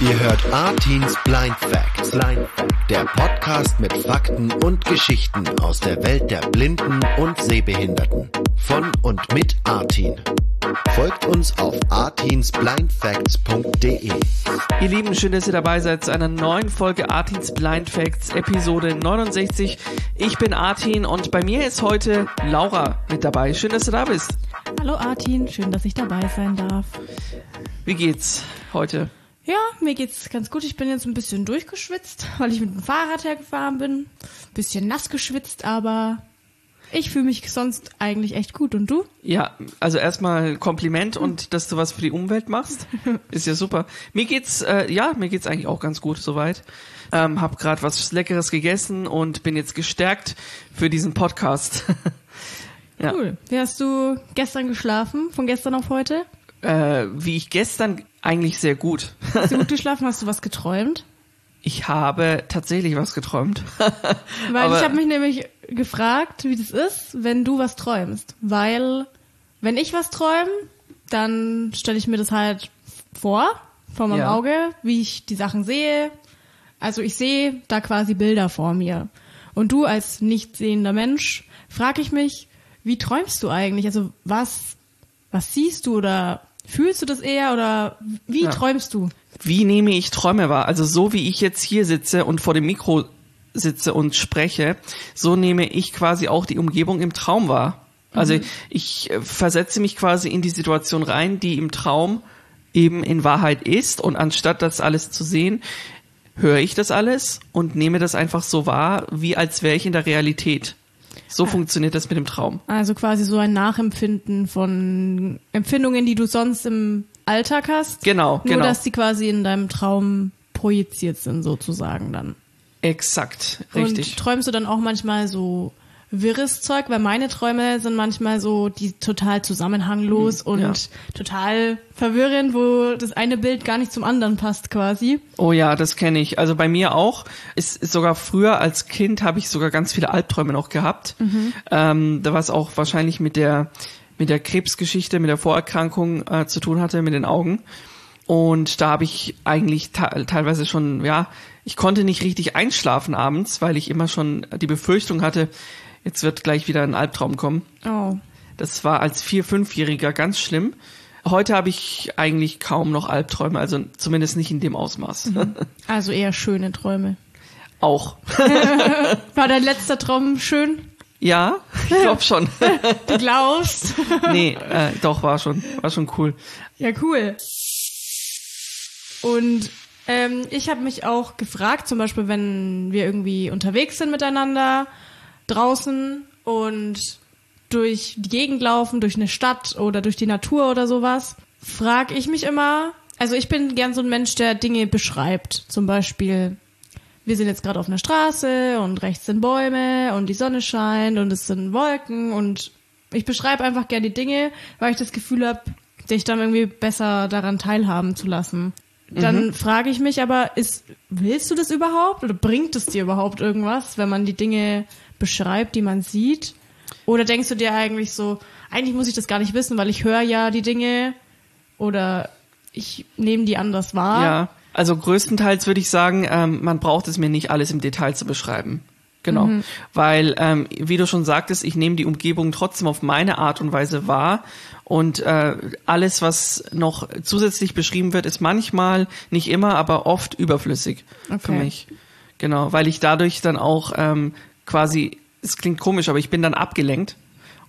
Ihr hört Artins Blind Facts, Blind Fact, der Podcast mit Fakten und Geschichten aus der Welt der Blinden und Sehbehinderten. Von und mit Artin. Folgt uns auf artinsblindfacts.de. Ihr Lieben, schön, dass ihr dabei seid zu einer neuen Folge Artins Blind Facts, Episode 69. Ich bin Artin und bei mir ist heute Laura mit dabei. Schön, dass du da bist. Hallo Artin, schön, dass ich dabei sein darf. Wie geht's heute? Ja, mir geht's ganz gut. Ich bin jetzt ein bisschen durchgeschwitzt, weil ich mit dem Fahrrad hergefahren bin. Bisschen nass geschwitzt, aber ich fühle mich sonst eigentlich echt gut. Und du? Ja, also erstmal Kompliment und dass du was für die Umwelt machst, ist ja super. Mir geht's, äh, ja, mir geht's eigentlich auch ganz gut soweit. Ähm, hab gerade was Leckeres gegessen und bin jetzt gestärkt für diesen Podcast. ja. Cool. Wie hast du gestern geschlafen? Von gestern auf heute? Äh, wie ich gestern eigentlich sehr gut. Hast du gut geschlafen? Hast du was geträumt? Ich habe tatsächlich was geträumt. Weil Aber ich habe mich nämlich gefragt, wie das ist, wenn du was träumst. Weil wenn ich was träume, dann stelle ich mir das halt vor, vor meinem ja. Auge, wie ich die Sachen sehe. Also ich sehe da quasi Bilder vor mir. Und du als nicht sehender Mensch, frage ich mich, wie träumst du eigentlich? Also was, was siehst du oder Fühlst du das eher oder wie ja. träumst du? Wie nehme ich Träume wahr? Also so wie ich jetzt hier sitze und vor dem Mikro sitze und spreche, so nehme ich quasi auch die Umgebung im Traum wahr. Also mhm. ich äh, versetze mich quasi in die Situation rein, die im Traum eben in Wahrheit ist und anstatt das alles zu sehen, höre ich das alles und nehme das einfach so wahr, wie als wäre ich in der Realität. So funktioniert das mit dem Traum. Also quasi so ein Nachempfinden von Empfindungen, die du sonst im Alltag hast. Genau, nur, genau. Nur, dass die quasi in deinem Traum projiziert sind, sozusagen dann. Exakt, richtig. Und träumst du dann auch manchmal so wirres Zeug, weil meine Träume sind manchmal so die total zusammenhanglos mhm, und ja. total verwirrend, wo das eine Bild gar nicht zum anderen passt quasi. Oh ja, das kenne ich. Also bei mir auch. Ist, ist sogar früher als Kind habe ich sogar ganz viele Albträume noch gehabt. Mhm. Ähm, da was auch wahrscheinlich mit der mit der Krebsgeschichte, mit der Vorerkrankung äh, zu tun hatte, mit den Augen. Und da habe ich eigentlich teilweise schon, ja, ich konnte nicht richtig einschlafen abends, weil ich immer schon die Befürchtung hatte, Jetzt wird gleich wieder ein Albtraum kommen. Oh. Das war als vier, fünfjähriger ganz schlimm. Heute habe ich eigentlich kaum noch Albträume, also zumindest nicht in dem Ausmaß. Mhm. Also eher schöne Träume. Auch. War dein letzter Traum schön? Ja, ich glaube schon. du glaubst? nee, äh, doch, war schon, war schon cool. Ja, cool. Und ähm, ich habe mich auch gefragt, zum Beispiel, wenn wir irgendwie unterwegs sind miteinander draußen und durch die Gegend laufen, durch eine Stadt oder durch die Natur oder sowas, frage ich mich immer, also ich bin gern so ein Mensch, der Dinge beschreibt. Zum Beispiel, wir sind jetzt gerade auf einer Straße und rechts sind Bäume und die Sonne scheint und es sind Wolken und ich beschreibe einfach gern die Dinge, weil ich das Gefühl habe, dich dann irgendwie besser daran teilhaben zu lassen. Dann mhm. frage ich mich aber, ist, willst du das überhaupt oder bringt es dir überhaupt irgendwas, wenn man die Dinge beschreibt, die man sieht? Oder denkst du dir eigentlich so, eigentlich muss ich das gar nicht wissen, weil ich höre ja die Dinge oder ich nehme die anders wahr? Ja, also größtenteils würde ich sagen, ähm, man braucht es mir nicht alles im Detail zu beschreiben. Genau, mhm. weil ähm, wie du schon sagtest, ich nehme die Umgebung trotzdem auf meine Art und Weise wahr und äh, alles, was noch zusätzlich beschrieben wird, ist manchmal, nicht immer, aber oft überflüssig okay. für mich. Genau, weil ich dadurch dann auch ähm, quasi, es klingt komisch, aber ich bin dann abgelenkt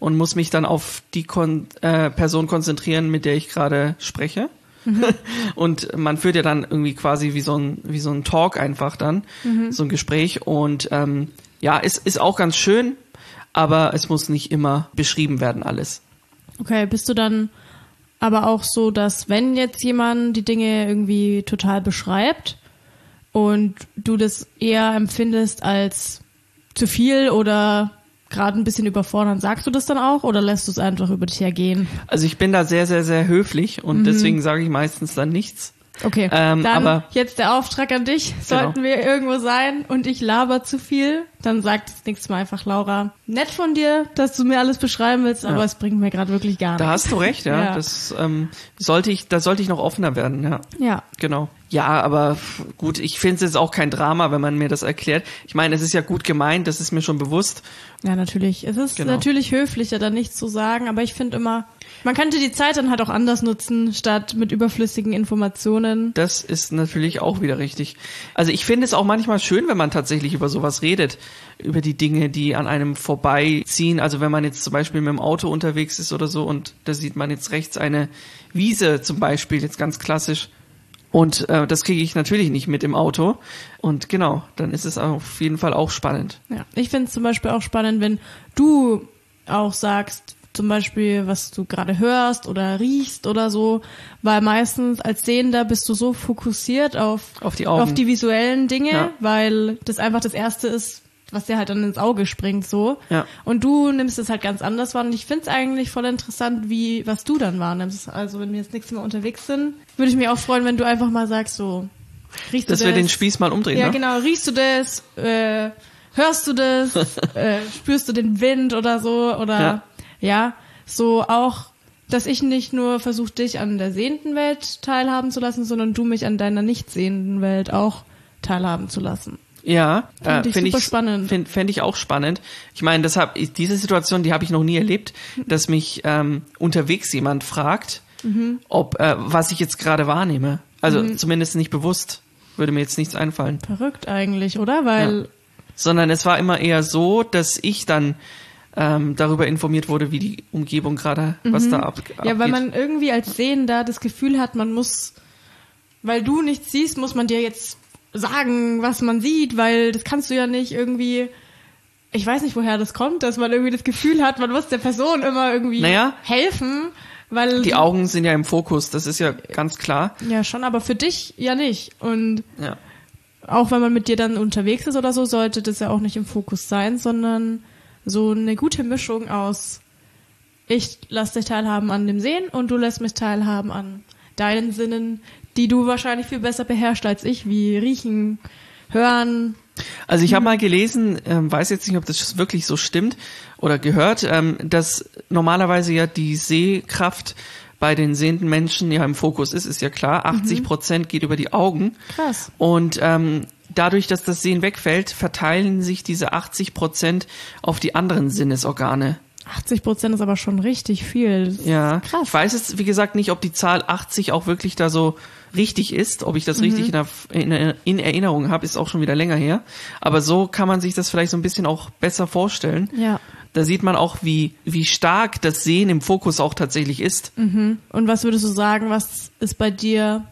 und muss mich dann auf die Kon äh, Person konzentrieren, mit der ich gerade spreche. Mhm. Und man führt ja dann irgendwie quasi wie so ein, wie so ein Talk einfach dann, mhm. so ein Gespräch. Und ähm, ja, es ist auch ganz schön, aber es muss nicht immer beschrieben werden, alles. Okay, bist du dann aber auch so, dass wenn jetzt jemand die Dinge irgendwie total beschreibt und du das eher empfindest als zu viel oder gerade ein bisschen überfordern, sagst du das dann auch oder lässt du es einfach über dich hergehen? Also ich bin da sehr, sehr, sehr höflich und mhm. deswegen sage ich meistens dann nichts. Okay, ähm, dann aber, jetzt der Auftrag an dich. Genau. Sollten genau. wir irgendwo sein und ich laber zu viel, dann sagt das nächste Mal einfach Laura. Nett von dir, dass du mir alles beschreiben willst, aber Ja. es bringt mir gerade wirklich gar nichts. Da hast du recht, ja. Ja. Das ähm, sollte ich, da sollte ich noch offener werden, ja. Ja. Genau. Ja, aber gut, ich finde es jetzt auch kein Drama, wenn man mir das erklärt. Ich meine, es ist ja gut gemeint, das ist mir schon bewusst. Ja, natürlich. Es ist Genau. natürlich höflicher, da nichts zu sagen, aber ich finde immer, man könnte die Zeit dann halt auch anders nutzen, statt mit überflüssigen Informationen. Das ist natürlich auch wieder richtig. Also ich finde es auch manchmal schön, wenn man tatsächlich über sowas redet, über die Dinge, die an einem vorbeiziehen. Also wenn man jetzt zum Beispiel mit dem Auto unterwegs ist oder so und da sieht man jetzt rechts eine Wiese zum Beispiel, jetzt ganz klassisch. Und äh, das kriege ich natürlich nicht mit im Auto. Und genau, dann ist es auf jeden Fall auch spannend. Ja. Ich finde es zum Beispiel auch spannend, wenn du auch sagst, zum Beispiel, was du gerade hörst oder riechst oder so, weil meistens als Sehender bist du so fokussiert auf, Auf die Augen. auf die visuellen Dinge, Ja. weil das einfach das Erste ist, was dir halt dann ins Auge springt so. Ja. Und du nimmst es halt ganz anders wahr. Und ich find's eigentlich voll interessant, wie, was du dann wahrnimmst. Also wenn wir jetzt nächstes Mal unterwegs sind, würde ich mich auch freuen, wenn du einfach mal sagst, so, riechst Dass du wir das? den Spieß mal umdrehen, Ja, ne? genau. Riechst du das? Äh, hörst du das? äh, spürst du den Wind oder so? Oder Ja. ja, so auch, dass ich nicht nur versuche, dich an der sehenden Welt teilhaben zu lassen, sondern du mich an deiner nicht sehenden Welt auch teilhaben zu lassen. Ja, Find äh, ich finde super ich spannend. Fände fänd ich auch spannend. Ich meine, deshalb diese Situation, die habe ich noch nie erlebt, dass mich ähm, unterwegs jemand fragt, Mhm. ob äh, was ich jetzt gerade wahrnehme. Also zumindest nicht bewusst, würde mir jetzt nichts einfallen. Verrückt eigentlich, oder? Weil Sondern es war immer eher so, dass ich dann ähm, darüber informiert wurde, wie die Umgebung gerade, was da ab, Ja, weil abgeht. man irgendwie als Sehender das Gefühl hat, man muss, weil du nichts siehst, muss man dir jetzt sagen, was man sieht, weil das kannst du ja nicht irgendwie. Ich weiß nicht, woher das kommt, dass man irgendwie das Gefühl hat, man muss der Person immer irgendwie Naja. helfen, weil die Augen sind ja im Fokus, das ist ja ganz klar. ja schon, aber für dich ja nicht. Und Ja. auch wenn man mit dir dann unterwegs ist oder so, sollte das ja auch nicht im Fokus sein, sondern so eine gute Mischung aus ich lass dich teilhaben an dem Sehen und du lässt mich teilhaben an deinen Sinnen, die du wahrscheinlich viel besser beherrschst als ich, wie riechen, hören. Also ich habe Mhm. mal gelesen, ähm, weiß jetzt nicht, ob das wirklich so stimmt oder gehört, ähm, dass normalerweise ja die Sehkraft bei den sehenden Menschen ja im Fokus ist, ist ja klar. 80 Prozent geht über die Augen. Krass. Und ähm, dadurch, dass das Sehen wegfällt, verteilen sich diese 80 Prozent auf die anderen Sinnesorgane. 80 Prozent ist aber schon richtig viel. Ja, Krass. ich weiß jetzt, wie gesagt, nicht, ob die Zahl 80 auch wirklich da so richtig ist, ob ich das richtig in, in, in Erinnerung habe, ist auch schon wieder länger her. Aber so kann man sich das vielleicht so ein bisschen auch besser vorstellen. Ja. Da sieht man auch, wie, wie stark das Sehen im Fokus auch tatsächlich ist. Und was würdest du sagen, was ist bei dir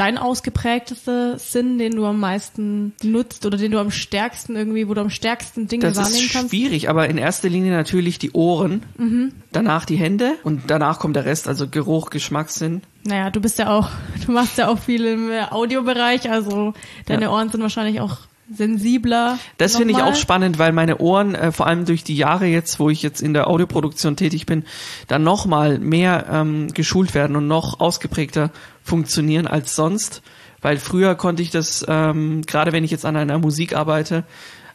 dein ausgeprägtester Sinn, den du am meisten nutzt oder den du am stärksten irgendwie, wo du am stärksten Dinge Das wahrnehmen ist kannst? schwierig, aber in erster Linie natürlich die Ohren, danach die Hände und danach kommt der Rest, also Geruch, Geschmackssinn. Naja, du bist ja auch, du machst ja auch viel im äh, Audiobereich, also deine Ja. Ohren sind wahrscheinlich auch sensibler. Das finde ich Nochmal. auch spannend, weil meine Ohren, äh, vor allem durch die Jahre jetzt, wo ich jetzt in der Audioproduktion tätig bin, dann noch mal mehr ähm, geschult werden und noch ausgeprägter funktionieren als sonst. Weil früher konnte ich das, ähm, gerade wenn ich jetzt an einer Musik arbeite,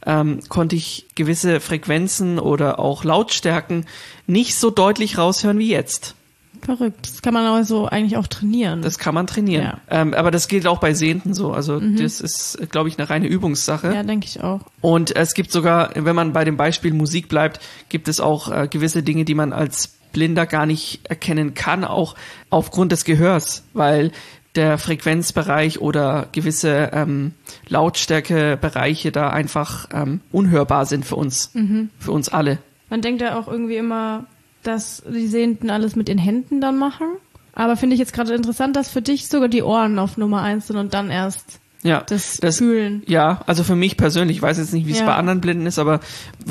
ähm, konnte ich gewisse Frequenzen oder auch Lautstärken nicht so deutlich raushören wie jetzt. Verrückt. Das kann man also eigentlich auch trainieren. Das kann man trainieren. Ja. Ähm, aber das gilt auch bei Sehenden so. Also das ist, glaube ich, eine reine Übungssache. ja, denke ich auch. Und es gibt sogar, wenn man bei dem Beispiel Musik bleibt, gibt es auch äh, gewisse Dinge, die man als Blinder gar nicht erkennen kann, auch aufgrund des Gehörs, weil der Frequenzbereich oder gewisse ähm, Lautstärkebereiche da einfach ähm, unhörbar sind für uns, für uns alle. Man denkt ja auch irgendwie immer, dass die Sehenden alles mit den Händen dann machen. Aber finde ich jetzt gerade interessant, dass für dich sogar die Ohren auf Nummer eins sind und dann erst Ja, das, das Fühlen. Ja, also für mich persönlich, ich weiß jetzt nicht, wie es Ja. bei anderen Blinden ist, aber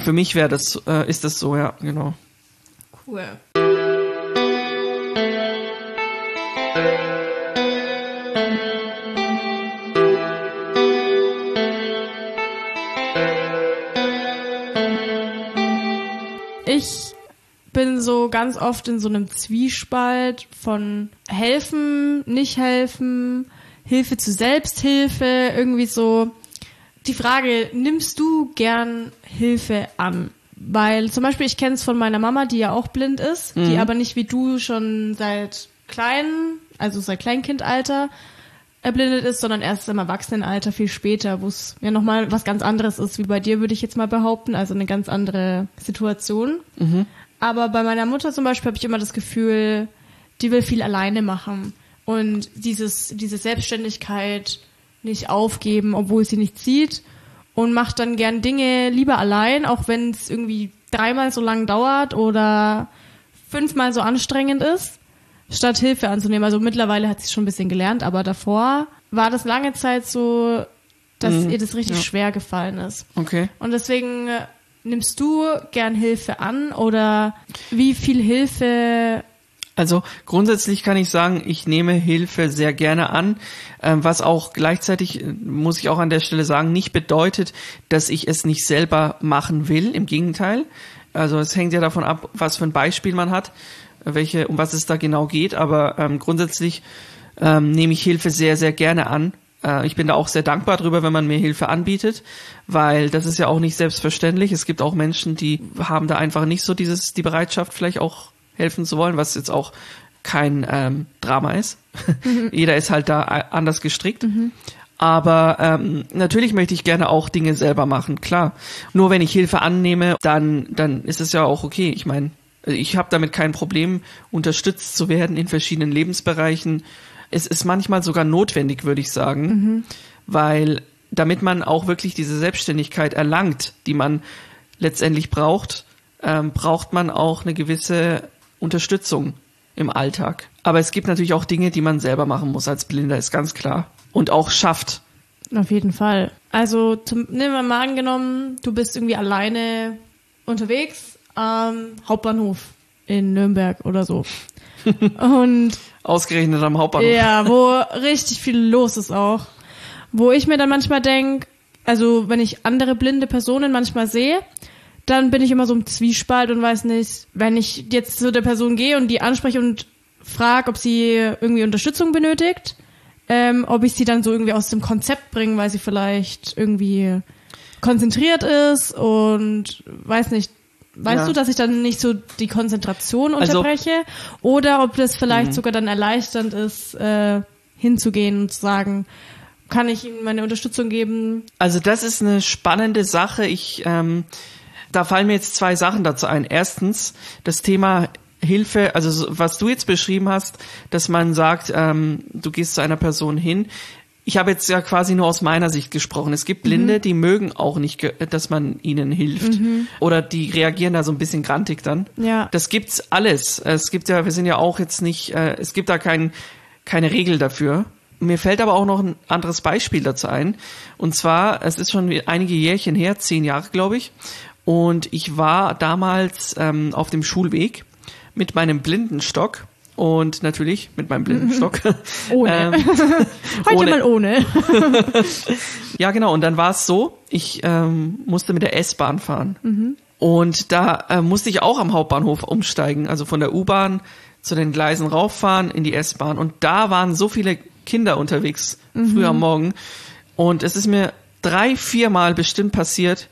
für mich wäre das, äh, ist das so, ja, genau. Cool. Ganz oft in so einem Zwiespalt von helfen, nicht helfen, Hilfe zu Selbsthilfe, irgendwie so. die Frage, nimmst du gern Hilfe an? Weil zum Beispiel, ich kenne es von meiner Mama, die ja auch blind ist, die aber nicht wie du schon seit klein, also seit Kleinkindalter erblindet ist, sondern erst im Erwachsenenalter viel später, wo es ja nochmal was ganz anderes ist, wie bei dir, würde ich jetzt mal behaupten, also eine ganz andere Situation. Aber bei meiner Mutter zum Beispiel habe ich immer das Gefühl, die will viel alleine machen und dieses, diese Selbstständigkeit nicht aufgeben, obwohl sie nicht sieht und macht dann gern Dinge lieber allein, auch wenn es irgendwie dreimal so lang dauert oder fünfmal so anstrengend ist, statt Hilfe anzunehmen. Also mittlerweile hat sie schon ein bisschen gelernt, aber davor war das lange Zeit so, dass ihr das richtig ja. schwer gefallen ist. Okay. Und deswegen äh, nimmst du gern Hilfe an oder wie viel Hilfe Also grundsätzlich kann ich sagen, ich nehme Hilfe sehr gerne an, ähm, was auch gleichzeitig, äh, muss ich auch an der Stelle sagen, nicht bedeutet, dass ich es nicht selber machen will. Im Gegenteil. Also es hängt ja davon ab, was für ein Beispiel man hat, welche, um was es da genau geht. Aber ähm, grundsätzlich ähm, nehme ich Hilfe sehr, sehr gerne an. Äh, ich bin da auch sehr dankbar drüber, wenn man mir Hilfe anbietet, weil das ist ja auch nicht selbstverständlich. Es gibt auch Menschen, die haben da einfach nicht so dieses, die Bereitschaft, vielleicht auch helfen zu wollen, was jetzt auch kein ähm, Drama ist. Jeder ist halt da a- anders gestrickt. Aber ähm, natürlich möchte ich gerne auch Dinge selber machen, klar. Nur wenn ich Hilfe annehme, dann, dann ist es ja auch okay. Ich meine, ich habe damit kein Problem, unterstützt zu werden in verschiedenen Lebensbereichen. Es ist manchmal sogar notwendig, würde ich sagen, weil damit man auch wirklich diese Selbstständigkeit erlangt, die man letztendlich braucht, ähm, braucht man auch eine gewisse Unterstützung im Alltag. Aber es gibt natürlich auch Dinge, die man selber machen muss als Blinder, ist ganz klar. Und auch schafft. Auf jeden Fall. Also zum, nehmen wir mal angenommen, du bist irgendwie alleine unterwegs am Hauptbahnhof in Nürnberg oder so. Und Ausgerechnet am Hauptbahnhof. ja, wo richtig viel los ist auch. Wo ich mir dann manchmal denk, also wenn ich andere blinde Personen manchmal sehe, dann bin ich immer so im Zwiespalt und weiß nicht, wenn ich jetzt zu der Person gehe und die anspreche und frage, ob sie irgendwie Unterstützung benötigt, ähm, ob ich sie dann so irgendwie aus dem Konzept bringe, weil sie vielleicht irgendwie konzentriert ist und weiß nicht, weißt Ja. du, dass ich dann nicht so die Konzentration Also- unterbreche oder ob das vielleicht sogar dann erleichternd ist, äh, hinzugehen und zu sagen, kann ich ihnen meine Unterstützung geben? Also das ist eine spannende Sache. Ich, ähm, da fallen mir jetzt zwei Sachen dazu ein. Erstens das Thema Hilfe, also so- was du jetzt beschrieben hast, dass man sagt, ähm, du gehst zu einer Person hin. Ich habe jetzt ja quasi nur aus meiner Sicht gesprochen. Es gibt Blinde, die mögen auch nicht, dass man ihnen hilft. Oder die reagieren da so ein bisschen grantig dann. Ja. Das gibt's alles. Es gibt ja, wir sind ja auch jetzt nicht, äh, es gibt da kein, keine Regel dafür. Mir fällt aber auch noch ein anderes Beispiel dazu ein. Und zwar, es ist schon einige Jährchen her, zehn Jahre, glaube ich. Und ich war damals ähm, auf dem Schulweg mit meinem Blindenstock und natürlich mit meinem Blindenstock. Ohne. Ähm, Heute ohne. mal ohne. Ja, genau. Und dann war es so, ich ähm, musste mit der S-Bahn fahren. Und da äh, musste ich auch am Hauptbahnhof umsteigen, also von der U-Bahn zu den Gleisen rauffahren in die S-Bahn. Und da waren so viele Kinder unterwegs, früh am Morgen. Und es ist mir drei, viermal bestimmt passiert,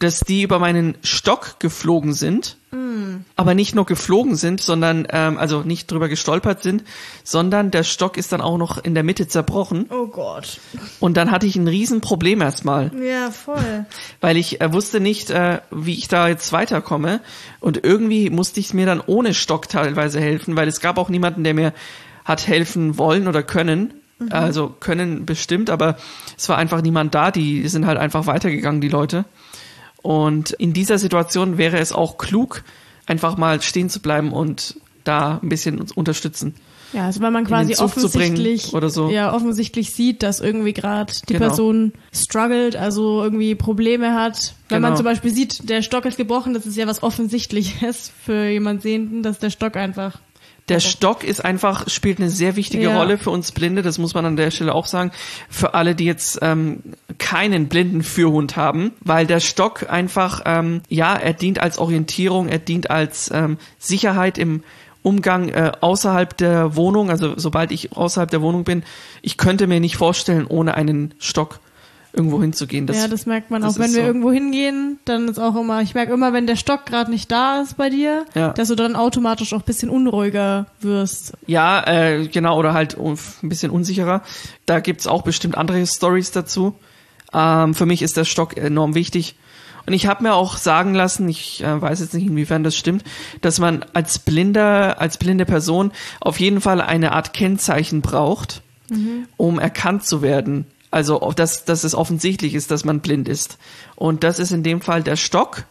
dass die über meinen Stock geflogen sind, aber nicht nur geflogen sind, sondern ähm, also nicht drüber gestolpert sind, sondern der Stock ist dann auch noch in der Mitte zerbrochen. Oh Gott. Und dann hatte ich ein Riesenproblem erstmal, Ja, voll. weil ich äh, wusste nicht, äh, wie ich da jetzt weiterkomme. Und irgendwie musste ich mir dann ohne Stock teilweise helfen, weil es gab auch niemanden, der mir hat helfen wollen oder können. Also können bestimmt, aber es war einfach niemand da. Die sind halt einfach weitergegangen, die Leute. Und in dieser Situation wäre es auch klug, einfach mal stehen zu bleiben und da ein bisschen uns unterstützen. Ja, also weil man quasi offensichtlich oder so. ja offensichtlich sieht, dass irgendwie gerade die Genau. Person struggelt, also irgendwie Probleme hat. Wenn man Genau. zum Beispiel sieht, der Stock ist gebrochen, das ist ja was Offensichtliches für jemand Sehenden, dass der Stock einfach Der Stock ist einfach, spielt eine sehr wichtige Ja. Rolle für uns Blinde, das muss man an der Stelle auch sagen. Für alle, die jetzt ähm, keinen blinden Führhund haben, weil der Stock einfach, ähm, ja, er dient als Orientierung, er dient als ähm, Sicherheit im Umgang äh, außerhalb der Wohnung, also sobald ich außerhalb der Wohnung bin, ich könnte mir nicht vorstellen, ohne einen Stock irgendwo hinzugehen. Das, ja, das merkt man auch, wenn wir so. irgendwo hingehen, dann ist auch immer, ich merke immer, wenn der Stock gerade nicht da ist bei dir, ja. dass du dann automatisch auch bisschen unruhiger wirst. Ja, äh, genau, oder halt ein bisschen unsicherer. Da gibt's auch bestimmt andere Stories dazu. Ähm, für mich ist der Stock enorm wichtig. Und ich habe mir auch sagen lassen, ich äh, weiß jetzt nicht, inwiefern das stimmt, dass man als blinder, als blinde Person auf jeden Fall eine Art Kennzeichen braucht, mhm. um erkannt zu werden. Also, dass, dass es offensichtlich ist, dass man blind ist. Und das ist in dem Fall der Stock.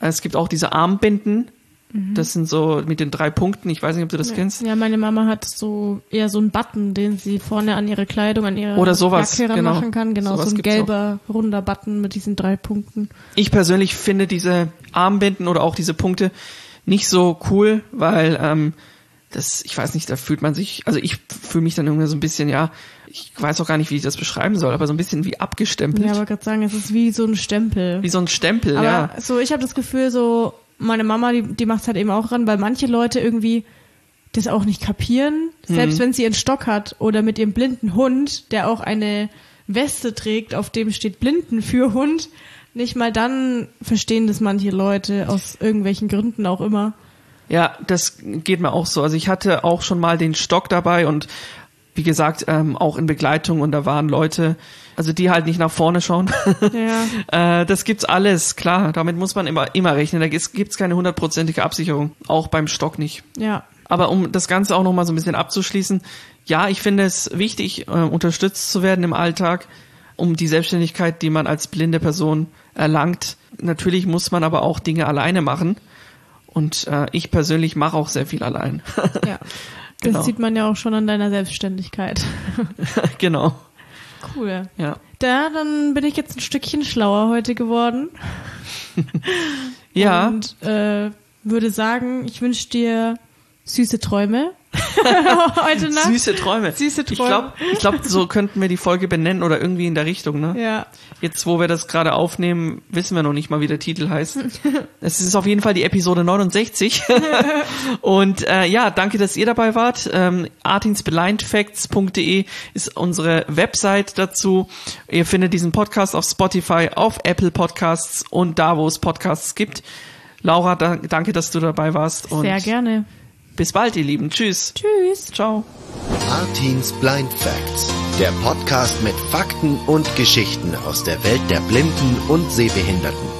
Es gibt auch diese Armbinden, Mhm. Das sind so mit den drei Punkten. Ich weiß nicht, ob du das ja. kennst. Ja, meine Mama hat so eher so einen Button, den sie vorne an ihre Kleidung, an ihre Oder sowas, Jacke genau. machen kann. Genau, sowas so ein gelber, auch. runder Button mit diesen drei Punkten. Ich persönlich finde diese Armbinden oder auch diese Punkte nicht so cool, weil ähm, das, ich weiß nicht, da fühlt man sich, also ich fühle mich dann irgendwie so ein bisschen, ja, ich weiß auch gar nicht, wie ich das beschreiben soll, aber so ein bisschen wie abgestempelt. Ja, aber gerade sagen, es ist wie so ein Stempel. Wie so ein Stempel, aber ja. So, ich habe das Gefühl, so meine Mama, die, die macht halt eben auch ran, weil manche Leute irgendwie das auch nicht kapieren, selbst mhm. wenn sie ihren Stock hat oder mit ihrem blinden Hund, der auch eine Weste trägt, auf dem steht Blinden für Hund, nicht mal dann verstehen das manche Leute aus irgendwelchen Gründen auch immer. Ja, das geht mir auch so. Also ich hatte auch schon mal den Stock dabei und wie gesagt, ähm, auch in Begleitung und da waren Leute, also die halt nicht nach vorne schauen. Ja. äh, das gibt's alles, klar. Damit muss man immer, immer rechnen. Da gibt's keine hundertprozentige Absicherung. Auch beim Stock nicht. Ja. Aber um das Ganze auch nochmal so ein bisschen abzuschließen, ja, ich finde es wichtig, äh, unterstützt zu werden im Alltag, um die Selbstständigkeit, die man als blinde Person erlangt. Natürlich muss man aber auch Dinge alleine machen. Und äh, ich persönlich mache auch sehr viel allein. ja. Das genau. sieht man ja auch schon an deiner Selbstständigkeit. genau. Cool. Ja. Da, dann bin ich jetzt ein Stückchen schlauer heute geworden. ja. Und äh, würde sagen, ich wünsche dir süße Träume. Heute Nacht. Süße Träume. Süße Träume. Ich glaube, ich glaub, so könnten wir die Folge benennen oder irgendwie in der Richtung, ne? Ja. Jetzt, wo wir das gerade aufnehmen, wissen wir noch nicht mal, wie der Titel heißt. es ist auf jeden Fall die Episode 69. Und äh, ja, danke, dass ihr dabei wart. Ähm, artinsblindfacts.de ist unsere Website dazu. Ihr findet diesen Podcast auf Spotify, auf Apple Podcasts und da, wo es Podcasts gibt. Laura, da, danke, dass du dabei warst. Sehr gerne. Bis bald, ihr Lieben. Tschüss. Tschüss. Ciao. Martins Blind Facts, der Podcast mit Fakten und Geschichten aus der Welt der Blinden und Sehbehinderten.